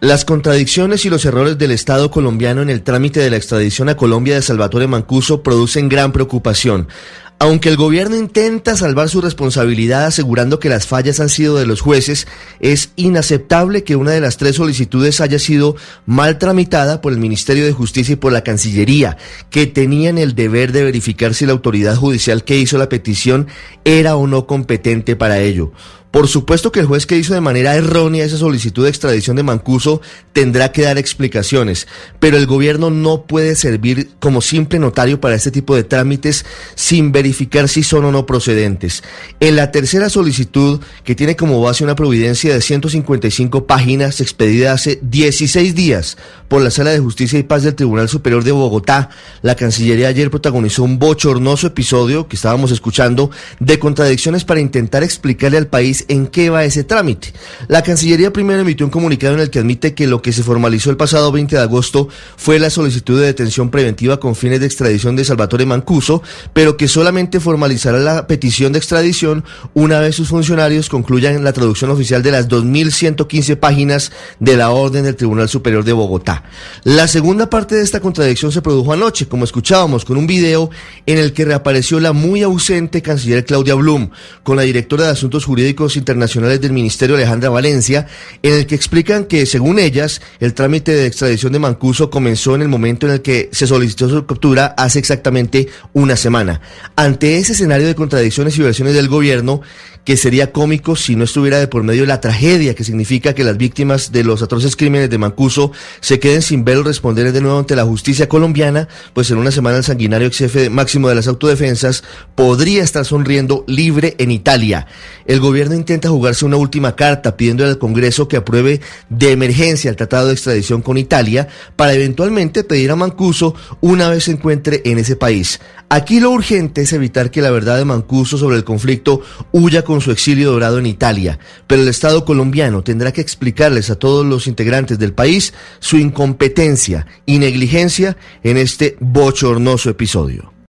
Las contradicciones y los errores del Estado colombiano en el trámite de la extradición a Colombia de Salvatore Mancuso producen gran preocupación. Aunque el gobierno intenta salvar su responsabilidad asegurando que las fallas han sido de los jueces, es inaceptable que una de las tres solicitudes haya sido mal tramitada por el Ministerio de Justicia y por la Cancillería, que tenían el deber de verificar si la autoridad judicial que hizo la petición era o no competente para ello. Por supuesto que el juez que hizo de manera errónea esa solicitud de extradición de Mancuso tendrá que dar explicaciones, pero el gobierno no puede servir como simple notario para este tipo de trámites sin verificar si son o no procedentes. En la tercera solicitud, que tiene como base una providencia de 155 páginas expedida hace 16 días por la Sala de Justicia y Paz del Tribunal Superior de Bogotá, la Cancillería ayer protagonizó un bochornoso episodio que estábamos escuchando de contradicciones para intentar explicarle al país en qué va ese trámite. La Cancillería primero emitió un comunicado en el que admite que lo que se formalizó el pasado 20 de agosto fue la solicitud de detención preventiva con fines de extradición de Salvatore Mancuso, pero que solamente formalizará la petición de extradición una vez sus funcionarios concluyan la traducción oficial de las 2.115 páginas de la orden del Tribunal Superior de Bogotá. La segunda parte de esta contradicción se produjo anoche, como escuchábamos, con un video en el que reapareció la muy ausente canciller Claudia Blum, con la directora de Asuntos Jurídicos Internacionales del Ministerio Alejandra Valencia, en el que explican que, según ellas, el trámite de extradición de Mancuso comenzó en el momento en el que se solicitó su captura hace exactamente una semana. Ante ese escenario de contradicciones y versiones del gobierno, que sería cómico si no estuviera de por medio la tragedia que significa que las víctimas de los atroces crímenes de Mancuso se queden sin ver responder de nuevo ante la justicia colombiana, pues en una semana el sanguinario ex jefe máximo de las autodefensas podría estar sonriendo libre en Italia. El gobierno intenta jugarse una última carta pidiendo al Congreso que apruebe de emergencia el tratado de extradición con Italia para eventualmente pedir a Mancuso una vez se encuentre en ese país. Aquí lo urgente es evitar que la verdad de Mancuso sobre el conflicto huya con su exilio dorado en Italia, pero el Estado colombiano tendrá que explicarles a todos los integrantes del país su incompetencia y negligencia en este bochornoso episodio.